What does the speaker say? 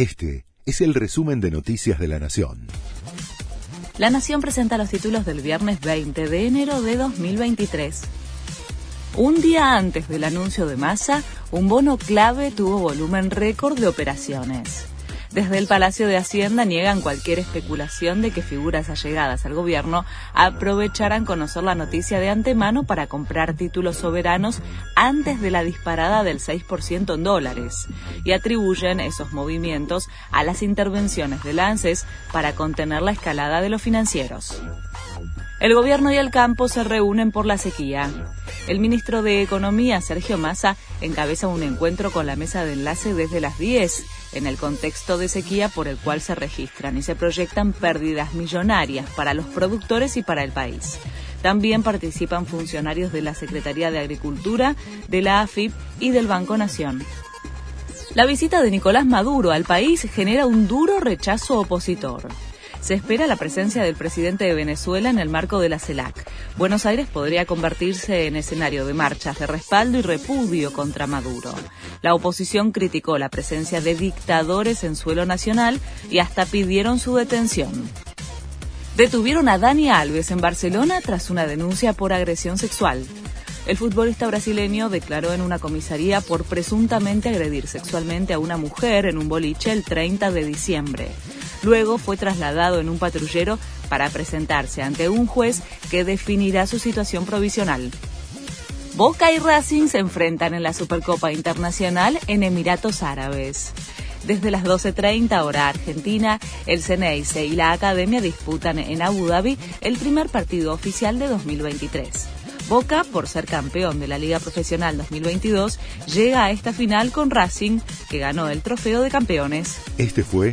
Este es el resumen de Noticias de la Nación. La Nación presenta los títulos del viernes 20 de enero de 2023. Un día antes del anuncio de masa, un bono clave tuvo volumen récord de operaciones. Desde el Palacio de Hacienda niegan cualquier especulación de que figuras allegadas al gobierno aprovecharán conocer la noticia de antemano para comprar títulos soberanos antes de la disparada del 6% en dólares y atribuyen esos movimientos a las intervenciones de ANSES para contener la escalada de los financieros. El gobierno y el campo se reúnen por la sequía. El ministro de Economía, Sergio Massa, encabeza un encuentro con la mesa de enlace desde las 10 en el contexto de sequía por el cual se registran y se proyectan pérdidas millonarias para los productores y para el país. También participan funcionarios de la Secretaría de Agricultura, de la AFIP y del Banco Nación. La visita de Nicolás Maduro al país genera un duro rechazo opositor se espera la presencia del presidente de Venezuela en el marco de la CELAC. Buenos Aires podría convertirse en escenario de marchas de respaldo y repudio contra Maduro. La oposición criticó la presencia de dictadores en suelo nacional y hasta pidieron su detención. Detuvieron a Dani Alves en Barcelona tras una denuncia por agresión sexual. El futbolista brasileño declaró en una comisaría por presuntamente agredir sexualmente a una mujer en un boliche el 30 de diciembre. Luego fue trasladado en un patrullero para presentarse ante un juez que definirá su situación provisional. Boca y Racing se enfrentan en la Supercopa Internacional en Emiratos Árabes. Desde las 12.30 hora argentina, el Ceneice y la Academia disputan en Abu Dhabi el primer partido oficial de 2023. Boca, por ser campeón de la Liga Profesional 2022, llega a esta final con Racing, que ganó el trofeo de campeones. Este fue